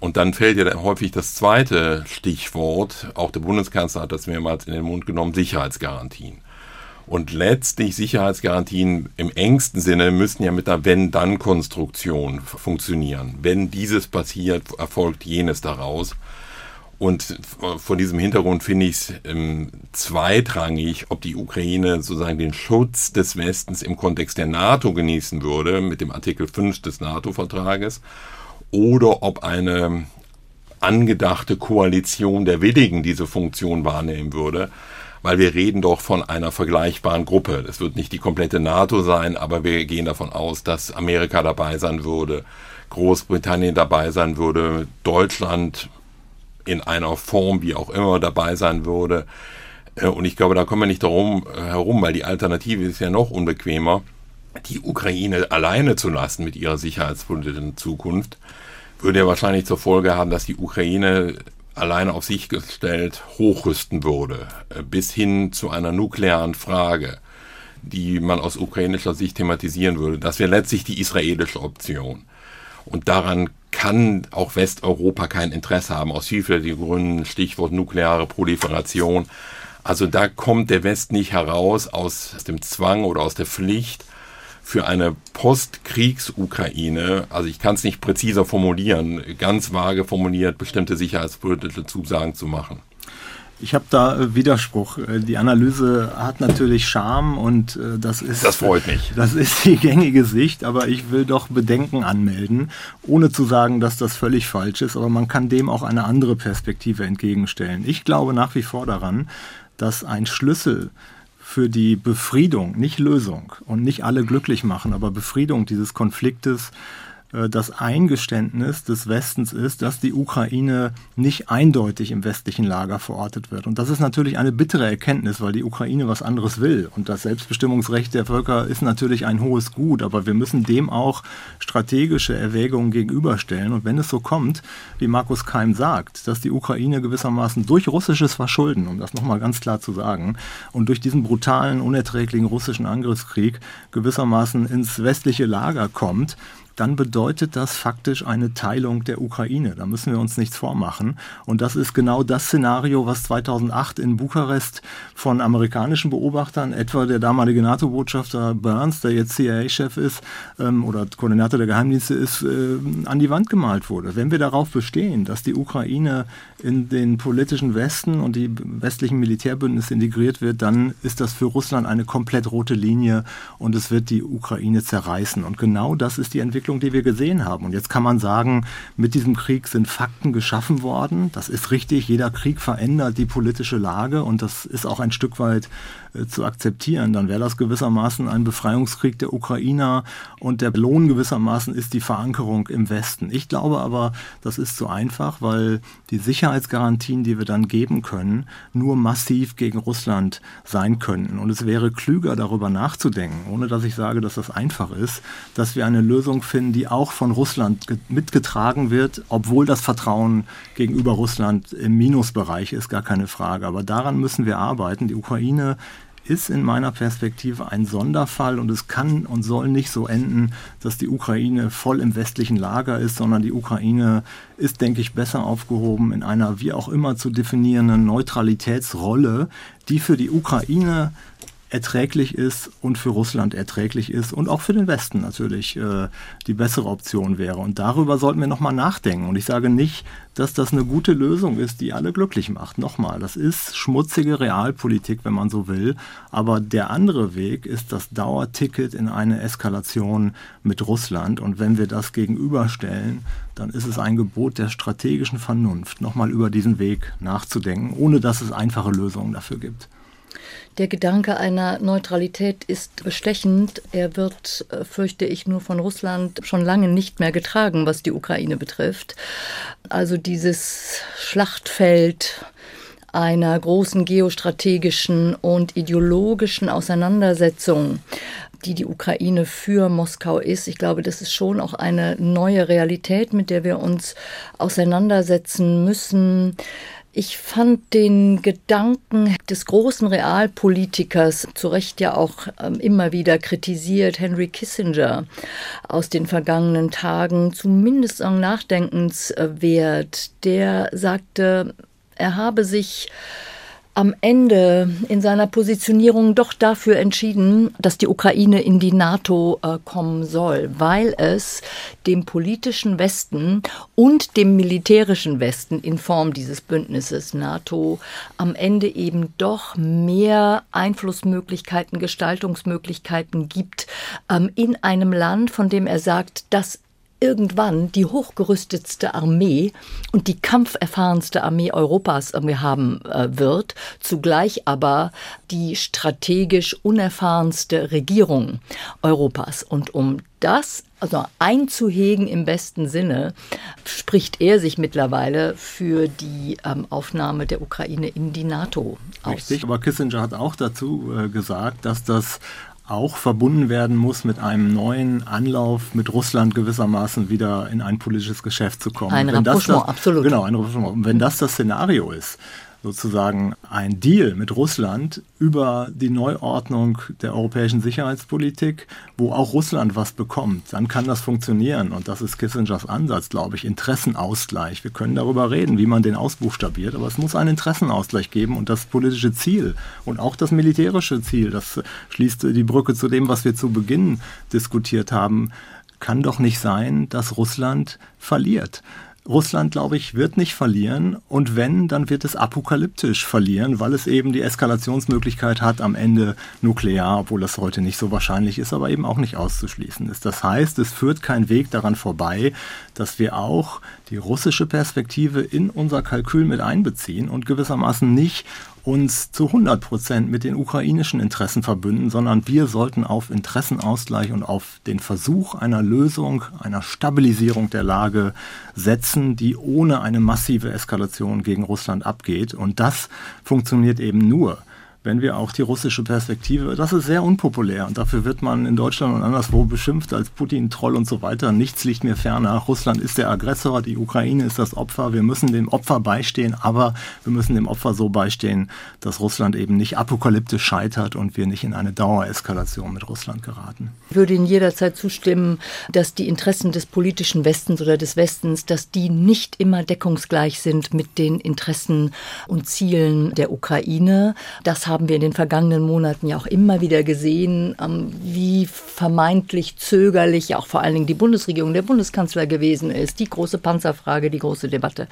Und dann fällt ja häufig das zweite Stichwort, auch der Bundeskanzler hat das mehrmals in den Mund genommen, Sicherheitsgarantien. Und letztlich Sicherheitsgarantien im engsten Sinne müssen ja mit einer Wenn-Dann-Konstruktion funktionieren. Wenn dieses passiert, erfolgt jenes daraus. Und vor diesem Hintergrund finde ich es ähm, zweitrangig, ob die Ukraine sozusagen den Schutz des Westens im Kontext der NATO genießen würde, mit dem Artikel 5 des NATO-Vertrages, oder ob eine angedachte Koalition der Willigen diese Funktion wahrnehmen würde, weil wir reden doch von einer vergleichbaren Gruppe. Es wird nicht die komplette NATO sein, aber wir gehen davon aus, dass Amerika dabei sein würde, Großbritannien dabei sein würde, Deutschland in einer Form, wie auch immer, dabei sein würde. Äh, und ich glaube, da kommen wir nicht darum äh, herum, weil die Alternative ist ja noch unbequemer, die Ukraine alleine zu lassen mit ihrer sicherheitspolitischen Zukunft, würde ja wahrscheinlich zur Folge haben, dass die Ukraine alleine auf sich gestellt hochrüsten würde, äh, bis hin zu einer nuklearen Frage, die man aus ukrainischer Sicht thematisieren würde. Das wäre letztlich die israelische Option. Und daran kann auch Westeuropa kein Interesse haben, aus vielfältigen Gründen, Stichwort nukleare Proliferation. Also da kommt der West nicht heraus aus dem Zwang oder aus der Pflicht für eine Postkriegs-Ukraine, also ich kann es nicht präziser formulieren, ganz vage formuliert, bestimmte sicherheitspolitische Zusagen zu machen. Ich habe da äh, Widerspruch. Äh, die Analyse hat natürlich Charme und äh, das ist. Das freut mich. [laughs] Das ist die gängige Sicht, aber ich will doch Bedenken anmelden, ohne zu sagen, dass das völlig falsch ist. Aber man kann dem auch eine andere Perspektive entgegenstellen. Ich glaube nach wie vor daran, dass ein Schlüssel für die Befriedung, nicht Lösung und nicht alle glücklich machen, aber Befriedung dieses Konfliktes das Eingeständnis des Westens ist, dass die Ukraine nicht eindeutig im westlichen Lager verortet wird. Und das ist natürlich eine bittere Erkenntnis, weil die Ukraine was anderes will. Und das Selbstbestimmungsrecht der Völker ist natürlich ein hohes Gut, aber wir müssen dem auch strategische Erwägungen gegenüberstellen. Und wenn es so kommt, wie Markus Keim sagt, dass die Ukraine gewissermaßen durch russisches Verschulden, um das nochmal ganz klar zu sagen, und durch diesen brutalen, unerträglichen russischen Angriffskrieg gewissermaßen ins westliche Lager kommt, dann bedeutet das faktisch eine Teilung der Ukraine. Da müssen wir uns nichts vormachen. Und das ist genau das Szenario, was 2008 in Bukarest von amerikanischen Beobachtern, etwa der damalige NATO-Botschafter Burns, der jetzt CIA-Chef ist ähm, oder Koordinator der Geheimdienste ist, äh, an die Wand gemalt wurde. Wenn wir darauf bestehen, dass die Ukraine in den politischen Westen und die westlichen Militärbündnisse integriert wird, dann ist das für Russland eine komplett rote Linie und es wird die Ukraine zerreißen. Und genau das ist die Entwicklung Entwicklung, die wir gesehen haben. Und jetzt kann man sagen, mit diesem Krieg sind Fakten geschaffen worden. Das ist richtig. Jeder Krieg verändert die politische Lage und das ist auch ein Stück weit äh, zu akzeptieren. Dann wäre das gewissermaßen ein Befreiungskrieg der Ukrainer und der Lohn gewissermaßen ist die Verankerung im Westen. Ich glaube aber, das ist zu einfach, weil die Sicherheitsgarantien, die wir dann geben können, nur massiv gegen Russland sein könnten. Und es wäre klüger, darüber nachzudenken, ohne dass ich sage, dass das einfach ist, dass wir eine Lösung finden, finden, die auch von Russland mitgetragen wird, obwohl das Vertrauen gegenüber Russland im Minusbereich ist, gar keine Frage. Aber daran müssen wir arbeiten. Die Ukraine ist in meiner Perspektive ein Sonderfall und es kann und soll nicht so enden, dass die Ukraine voll im westlichen Lager ist, sondern die Ukraine ist, denke ich, besser aufgehoben in einer wie auch immer zu definierenden Neutralitätsrolle, die für die Ukraine erträglich ist und für Russland erträglich ist und auch für den Westen natürlich äh, die bessere Option wäre. Und darüber sollten wir nochmal nachdenken. Und ich sage nicht, dass das eine gute Lösung ist, die alle glücklich macht. Nochmal, das ist schmutzige Realpolitik, wenn man so will. Aber der andere Weg ist das Dauerticket in eine Eskalation mit Russland. Und wenn wir das gegenüberstellen, dann ist es ein Gebot der strategischen Vernunft, nochmal über diesen Weg nachzudenken, ohne dass es einfache Lösungen dafür gibt. Der Gedanke einer Neutralität ist bestechend. Er wird, äh, fürchte ich, nur von Russland schon lange nicht mehr getragen, was die Ukraine betrifft. Also dieses Schlachtfeld einer großen geostrategischen und ideologischen Auseinandersetzung, die die Ukraine für Moskau ist. Ich glaube, das ist schon auch eine neue Realität, mit der wir uns auseinandersetzen müssen. Ich fand den Gedanken des großen Realpolitikers, zu Recht ja auch ähm, immer wieder kritisiert, Henry Kissinger, aus den vergangenen Tagen zumindest nachdenkenswert. Der sagte, er habe sich am Ende in seiner Positionierung doch dafür entschieden, dass die Ukraine in die NATO äh, kommen soll, weil es dem politischen Westen und dem militärischen Westen in Form dieses Bündnisses NATO am Ende eben doch mehr Einflussmöglichkeiten, Gestaltungsmöglichkeiten gibt ähm, in einem Land, von dem er sagt, das irgendwann die hochgerüstetste Armee und die kampferfahrenste Armee Europas haben äh, wird, zugleich aber die strategisch unerfahrenste Regierung Europas. Und um das also einzuhegen im besten Sinne, spricht er sich mittlerweile für die ähm, Aufnahme der Ukraine in die NATO aus. Richtig, aber Kissinger hat auch dazu äh, gesagt, dass das auch verbunden werden muss mit einem neuen Anlauf mit Russland gewissermaßen wieder in ein politisches Geschäft zu kommen. Ein Rapprochement, absolut. Genau, ein Rapprochement. Und wenn das das Szenario ist, sozusagen ein Deal mit Russland über die Neuordnung der europäischen Sicherheitspolitik, wo auch Russland was bekommt, dann kann das funktionieren. Und das ist Kissingers Ansatz, glaube ich, Interessenausgleich. Wir können darüber reden, wie man den ausbuchstabiert, aber es muss einen Interessenausgleich geben und das politische Ziel und auch das militärische Ziel, das schließt die Brücke zu dem, was wir zu Beginn diskutiert haben, kann doch nicht sein, dass Russland verliert. Russland, glaube ich, wird nicht verlieren. Und wenn, dann wird es apokalyptisch verlieren, weil es eben die Eskalationsmöglichkeit hat am Ende nuklear, obwohl das heute nicht so wahrscheinlich ist, aber eben auch nicht auszuschließen ist. Das heißt, es führt kein Weg daran vorbei, dass wir auch die russische Perspektive in unser Kalkül mit einbeziehen und gewissermaßen nicht uns zu 100 Prozent mit den ukrainischen Interessen verbünden, sondern wir sollten auf Interessenausgleich und auf den Versuch einer Lösung, einer Stabilisierung der Lage setzen, die ohne eine massive Eskalation gegen Russland abgeht. Und das funktioniert eben nur, wenn wir auch die russische Perspektive, das ist sehr unpopulär und dafür wird man in Deutschland und anderswo beschimpft als Putin-Troll und so weiter. Nichts liegt mir ferner. Russland ist der Aggressor, die Ukraine ist das Opfer. Wir müssen dem Opfer beistehen, aber wir müssen dem Opfer so beistehen, dass Russland eben nicht apokalyptisch scheitert und wir nicht in eine Dauereskalation mit Russland geraten. Ich würde Ihnen jederzeit zustimmen, dass die Interessen des politischen Westens oder des Westens, dass die nicht immer deckungsgleich sind mit den Interessen und Zielen der Ukraine. Das haben wir in den vergangenen Monaten ja auch immer wieder gesehen, ähm, wie vermeintlich zögerlich auch vor allen Dingen die Bundesregierung, der Bundeskanzler gewesen ist. Die große Panzerfrage, die große Debatte.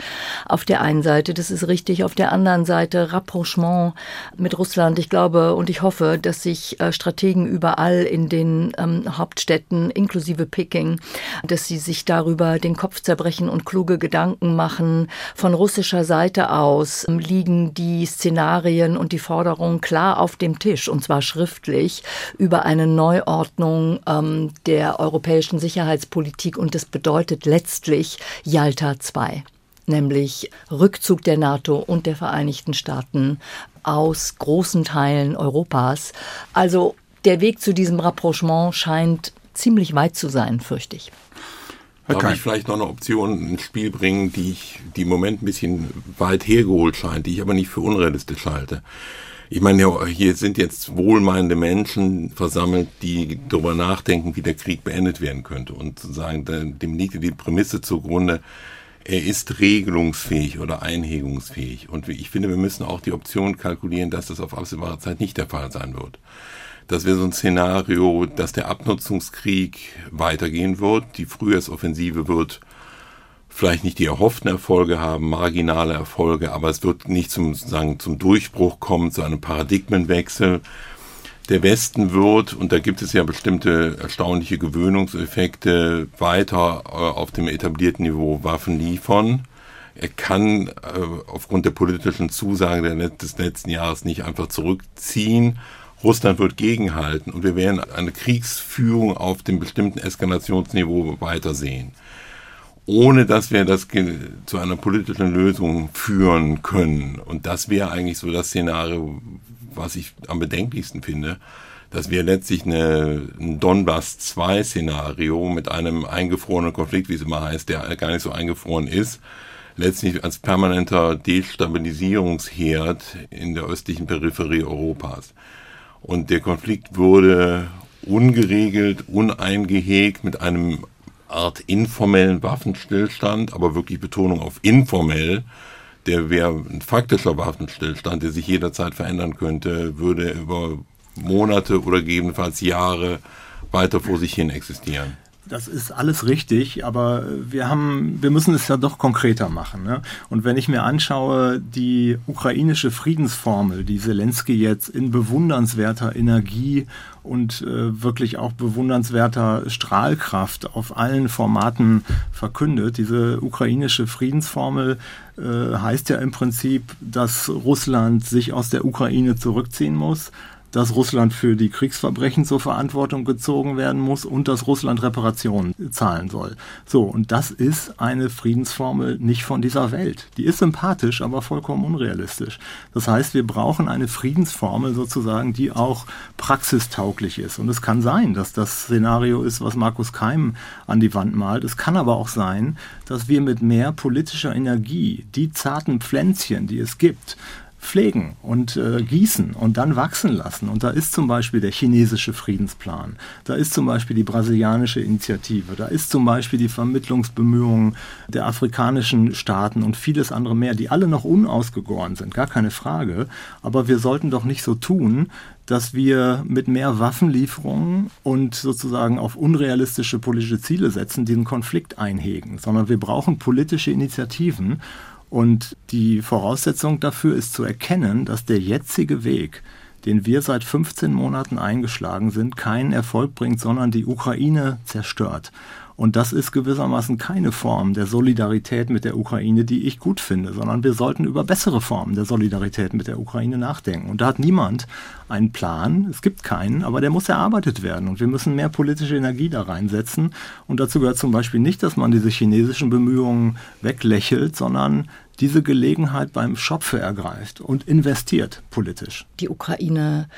Auf der einen Seite, das ist richtig, auf der anderen Seite Rapprochement mit Russland. Ich glaube und ich hoffe, dass sich äh, Strategen überall in den ähm, Hauptstädten, inklusive Peking, dass sie sich darüber den Kopf zerbrechen und kluge Gedanken machen. Von russischer Seite aus ähm, liegen die Szenarien und die Forderungen Forderung klar auf dem Tisch, und zwar schriftlich, über eine Neuordnung ähm, der europäischen Sicherheitspolitik. Und das bedeutet letztlich Yalta II nämlich Rückzug der NATO und der Vereinigten Staaten aus großen Teilen Europas. Also der Weg zu diesem Rapprochement scheint ziemlich weit zu sein, fürchte ich. Herr Darf ich vielleicht noch eine Option ins Spiel bringen, die ich, die im Moment ein bisschen weit hergeholt scheint, die ich aber nicht für unrealistisch halte. Ich meine, hier sind jetzt wohlmeinende Menschen versammelt, die darüber nachdenken, wie der Krieg beendet werden könnte. Und zu sagen, dem liegt die Prämisse zugrunde, er ist regelungsfähig oder einhegungsfähig. Und ich finde, wir müssen auch die Option kalkulieren, dass das auf absehbare Zeit nicht der Fall sein wird dass wir so ein Szenario, dass der Abnutzungskrieg weitergehen wird, die Frühjahrsoffensive wird vielleicht nicht die erhofften Erfolge haben, marginale Erfolge, aber es wird nicht zum, sagen, zum Durchbruch kommen, zu einem Paradigmenwechsel. Der Westen wird, und da gibt es ja bestimmte erstaunliche Gewöhnungseffekte, weiter äh, auf dem etablierten Niveau Waffen liefern. Er kann äh, aufgrund der politischen Zusagen des letzten Jahres nicht einfach zurückziehen Russland wird gegenhalten und wir werden eine Kriegsführung auf dem bestimmten Eskalationsniveau weitersehen. Ohne dass wir das zu einer politischen Lösung führen können. Und das wäre eigentlich so das Szenario, was ich am bedenklichsten finde, dass wir letztlich eine, ein Donbass 2 Szenario mit einem eingefrorenen Konflikt, wie es immer heißt, der gar nicht so eingefroren ist, letztlich als permanenter Destabilisierungsherd in der östlichen Peripherie Europas. Und der Konflikt wurde ungeregelt, uneingehegt mit einem Art informellen Waffenstillstand, aber wirklich Betonung auf informell. Der wäre ein faktischer Waffenstillstand, der sich jederzeit verändern könnte, würde über Monate oder gegebenenfalls Jahre weiter vor sich hin existieren. Das ist alles richtig, aber wir haben, wir müssen es ja doch konkreter machen. Ne? Und wenn ich mir anschaue, die ukrainische Friedensformel, die Zelensky jetzt in bewundernswerter Energie und äh, wirklich auch bewundernswerter Strahlkraft auf allen Formaten verkündet, diese ukrainische Friedensformel äh, heißt ja im Prinzip, dass Russland sich aus der Ukraine zurückziehen muss dass Russland für die Kriegsverbrechen zur Verantwortung gezogen werden muss und dass Russland Reparationen zahlen soll. So, und das ist eine Friedensformel nicht von dieser Welt. Die ist sympathisch, aber vollkommen unrealistisch. Das heißt, wir brauchen eine Friedensformel sozusagen, die auch praxistauglich ist. Und es kann sein, dass das Szenario ist, was Markus Keim an die Wand malt. Es kann aber auch sein, dass wir mit mehr politischer Energie die zarten Pflänzchen, die es gibt, pflegen und äh, gießen und dann wachsen lassen. Und da ist zum Beispiel der chinesische Friedensplan, da ist zum Beispiel die brasilianische Initiative, da ist zum Beispiel die Vermittlungsbemühungen der afrikanischen Staaten und vieles andere mehr, die alle noch unausgegoren sind, gar keine Frage. Aber wir sollten doch nicht so tun, dass wir mit mehr Waffenlieferungen und sozusagen auf unrealistische politische Ziele setzen, diesen Konflikt einhegen, sondern wir brauchen politische Initiativen und die Voraussetzung dafür ist zu erkennen, dass der jetzige Weg, den wir seit 15 Monaten eingeschlagen sind, keinen Erfolg bringt, sondern die Ukraine zerstört. Und das ist gewissermaßen keine Form der Solidarität mit der Ukraine, die ich gut finde, sondern wir sollten über bessere Formen der Solidarität mit der Ukraine nachdenken. Und da hat niemand einen Plan, es gibt keinen, aber der muss erarbeitet werden. Und wir müssen mehr politische Energie da reinsetzen. Und dazu gehört zum Beispiel nicht, dass man diese chinesischen Bemühungen weglächelt, sondern diese Gelegenheit beim Schopfe ergreift und investiert politisch. Die Ukraine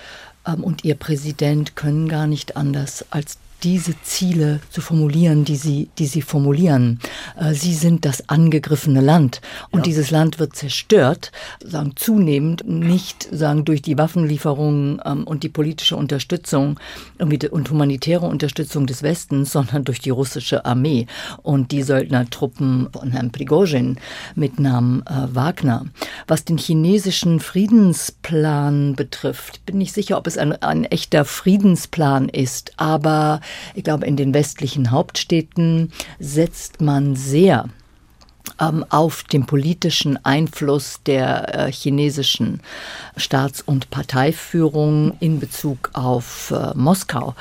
ähm, und ihr Präsident können gar nicht anders als diese Ziele zu formulieren, die sie, die sie formulieren. Äh, sie sind das angegriffene Land und ja. dieses Land wird zerstört, sagen zunehmend nicht sagen durch die Waffenlieferungen ähm, und die politische Unterstützung und humanitäre Unterstützung des Westens, sondern durch die russische Armee und die Söldnertruppen von Herrn Prigozhin mit Namen äh, Wagner. Was den chinesischen Friedensplan betrifft, bin ich sicher, ob es ein, ein echter Friedensplan ist, aber ich glaube, in den westlichen Hauptstädten setzt man sehr ähm, auf den politischen Einfluss der äh, chinesischen Staats- und Parteiführung in Bezug auf äh, Moskau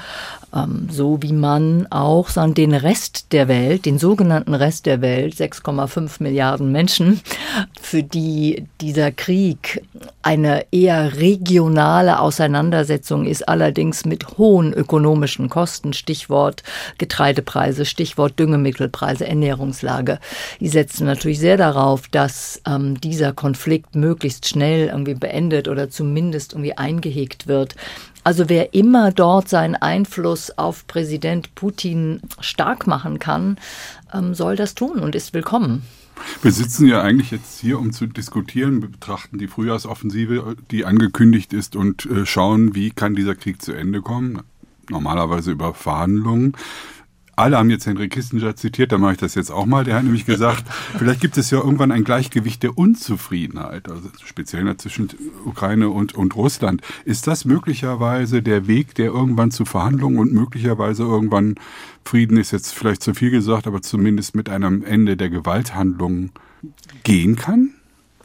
ähm, so wie man auch sagen, den Rest der Welt, den sogenannten Rest der Welt, 6,5 Milliarden Menschen, für die dieser Krieg eine eher regionale Auseinandersetzung ist, allerdings mit hohen ökonomischen Kosten, Stichwort Getreidepreise, Stichwort Düngemittelpreise, Ernährungslage. Die setzen natürlich sehr darauf, dass ähm, dieser Konflikt möglichst schnell irgendwie beendet oder zumindest irgendwie eingehegt wird Also wer immer dort seinen Einfluss auf Präsident Putin stark machen kann, ähm, soll das tun und ist willkommen. Wir sitzen ja eigentlich jetzt hier, um zu diskutieren. Wir betrachten die Frühjahrsoffensive, die angekündigt ist, und äh, schauen, wie kann dieser Krieg zu Ende kommen. Normalerweise über Verhandlungen alle haben jetzt Henry Kissinger zitiert, da mache ich das jetzt auch mal. Der hat nämlich gesagt, [laughs] vielleicht gibt es ja irgendwann ein Gleichgewicht der Unzufriedenheit, also speziell zwischen Ukraine und, und Russland. Ist das möglicherweise der Weg, der irgendwann zu Verhandlungen und möglicherweise irgendwann Frieden ist jetzt vielleicht zu viel gesagt, aber zumindest mit einem Ende der Gewalthandlungen gehen kann?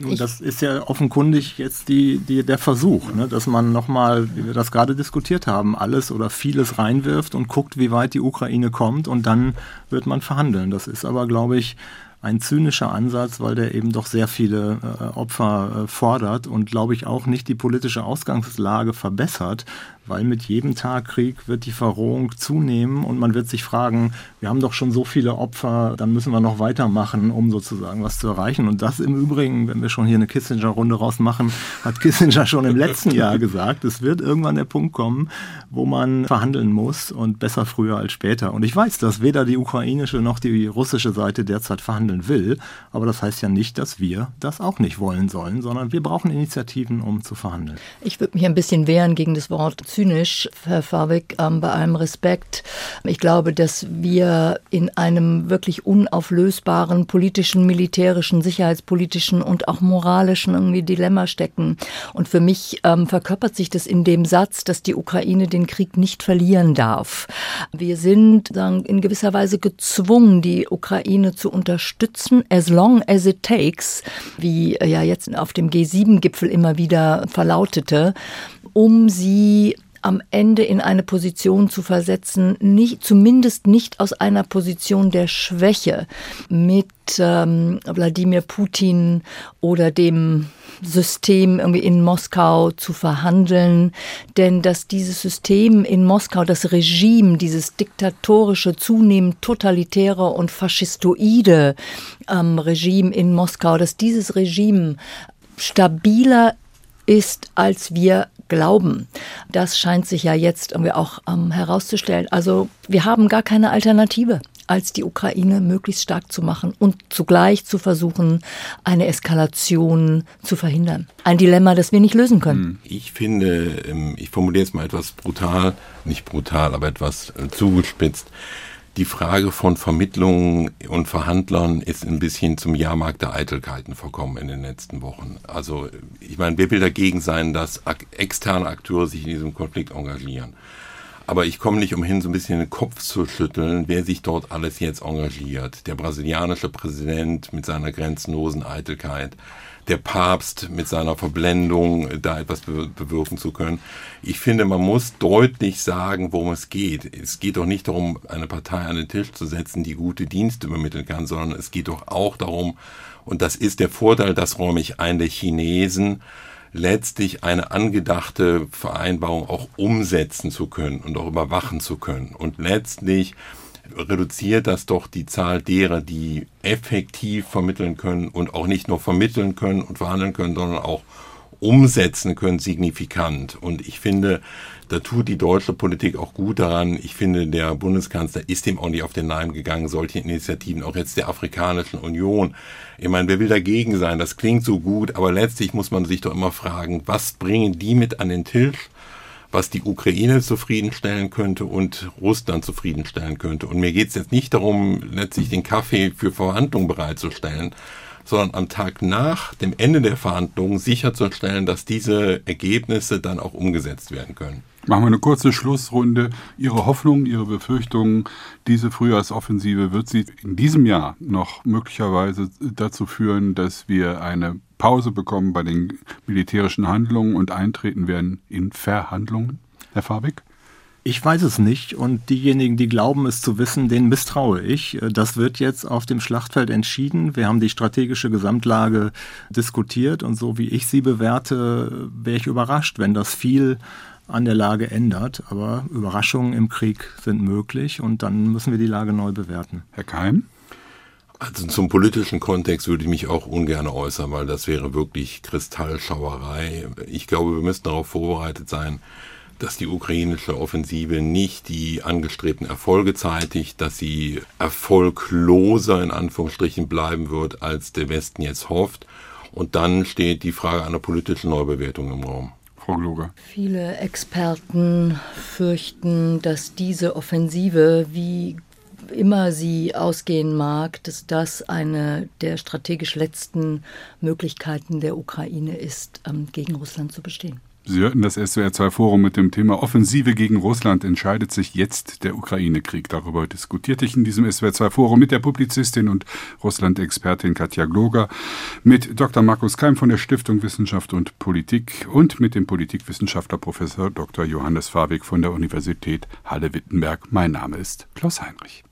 Und das ist ja offenkundig jetzt die, die, der Versuch, ne, dass man nochmal, wie wir das gerade diskutiert haben, alles oder vieles reinwirft und guckt, wie weit die Ukraine kommt und dann wird man verhandeln. Das ist aber, glaube ich, ein zynischer Ansatz, weil der eben doch sehr viele äh, Opfer äh, fordert und, glaube ich, auch nicht die politische Ausgangslage verbessert, weil mit jedem Tag Krieg wird die Verrohung zunehmen und man wird sich fragen, wir haben doch schon so viele Opfer, dann müssen wir noch weitermachen, um sozusagen was zu erreichen. Und das im Übrigen, wenn wir schon hier eine Kissinger-Runde rausmachen, hat Kissinger schon im letzten Jahr gesagt, es wird irgendwann der Punkt kommen, wo man verhandeln muss und besser früher als später. Und ich weiß, dass weder die ukrainische noch die russische Seite derzeit verhandeln will, aber das heißt ja nicht, dass wir das auch nicht wollen sollen, sondern wir brauchen Initiativen, um zu verhandeln. Ich würde mich ein bisschen wehren gegen das Wort zynisch, Herr Fabik, ähm, bei allem Respekt. Ich glaube, dass wir in einem wirklich unauflösbaren politischen, militärischen, sicherheitspolitischen und auch moralischen irgendwie Dilemma stecken. Und für mich ähm, verkörpert sich das in dem Satz, dass die Ukraine den Krieg nicht verlieren darf. Wir sind sagen, in gewisser Weise gezwungen, die Ukraine zu unterstützen, as long as it takes, wie ja jetzt auf dem G7-Gipfel immer wieder verlautete, um sie am Ende in eine Position zu versetzen, nicht, zumindest nicht aus einer Position der Schwäche mit ähm, Wladimir Putin oder dem System irgendwie in Moskau zu verhandeln, denn dass dieses System in Moskau, das Regime, dieses diktatorische, zunehmend totalitäre und faschistoide ähm, Regime in Moskau, dass dieses Regime stabiler ist, als wir glauben. Das scheint sich ja jetzt irgendwie auch ähm, herauszustellen. Also wir haben gar keine Alternative als die Ukraine möglichst stark zu machen und zugleich zu versuchen, eine Eskalation zu verhindern. Ein Dilemma, das wir nicht lösen können. Hm. Ich finde, ähm, ich formuliere es mal etwas brutal, nicht brutal, aber etwas äh, zugespitzt die Frage von Vermittlungen und Verhandlern ist ein bisschen zum Jahrmarkt der Eitelkeiten verkommen in den letzten Wochen. Also ich meine, wer will dagegen sein, dass externe Akteure sich in diesem Konflikt engagieren? Aber ich komme nicht umhin, so ein bisschen den Kopf zu schütteln, wer sich dort alles jetzt engagiert. Der brasilianische Präsident mit seiner grenzenlosen Eitelkeit, der Papst mit seiner Verblendung, da etwas bewirken zu können. Ich finde, man muss deutlich sagen, worum es geht. Es geht doch nicht darum, eine Partei an den Tisch zu setzen, die gute Dienste übermitteln kann, sondern es geht doch auch darum, und das ist der Vorteil, das räume ich ein, der Chinesen, letztlich eine angedachte Vereinbarung auch umsetzen zu können und auch überwachen zu können. Und letztlich reduziert das doch die Zahl derer, die effektiv vermitteln können und auch nicht nur vermitteln können und verhandeln können, sondern auch umsetzen können, signifikant. Und ich finde, da tut die deutsche Politik auch gut daran. Ich finde, der Bundeskanzler ist dem auch nicht auf den Leim gegangen, solche Initiativen, auch jetzt der Afrikanischen Union. Ich meine, wer will dagegen sein? Das klingt so gut, aber letztlich muss man sich doch immer fragen, was bringen die mit an den Tisch? was die Ukraine zufriedenstellen könnte und Russland zufriedenstellen könnte. Und mir geht es jetzt nicht darum, letztlich den Kaffee für Verhandlungen bereitzustellen, sondern am Tag nach dem Ende der Verhandlungen sicherzustellen, dass diese Ergebnisse dann auch umgesetzt werden können. Machen wir eine kurze Schlussrunde. Ihre Hoffnung, Ihre Befürchtungen, diese Frühjahrsoffensive wird sie in diesem Jahr noch möglicherweise dazu führen, dass wir eine Pause bekommen bei den militärischen Handlungen und eintreten werden in Verhandlungen, Herr Fabik? Ich weiß es nicht und diejenigen, die glauben es zu wissen, denen misstraue ich. Das wird jetzt auf dem Schlachtfeld entschieden. Wir haben die strategische Gesamtlage diskutiert und so wie ich sie bewerte, wäre ich überrascht, wenn das viel an der Lage ändert. Aber Überraschungen im Krieg sind möglich und dann müssen wir die Lage neu bewerten. Herr Keim? Also zum politischen Kontext würde ich mich auch ungern äußern, weil das wäre wirklich Kristallschauerei. Ich glaube, wir müssen darauf vorbereitet sein, dass die ukrainische Offensive nicht die angestrebten Erfolge zeitigt, dass sie erfolgloser in Anführungsstrichen bleiben wird, als der Westen jetzt hofft. Und dann steht die Frage einer politischen Neubewertung im Raum. Frau Gloger. Viele Experten fürchten, dass diese Offensive, wie immer sie ausgehen mag, dass das eine der strategisch letzten Möglichkeiten der Ukraine ist, ähm, gegen Russland zu bestehen. Sie hörten das SWR2-Forum mit dem Thema Offensive gegen Russland entscheidet sich jetzt der Ukraine-Krieg. Darüber diskutierte ich in diesem SWR2-Forum mit der Publizistin und Russland-Expertin Katja Gloger, mit Dr. Markus Keim von der Stiftung Wissenschaft und Politik und mit dem Politikwissenschaftler Professor Dr. Johannes Fabig von der Universität Halle-Wittenberg. Mein Name ist Klaus Heinrich.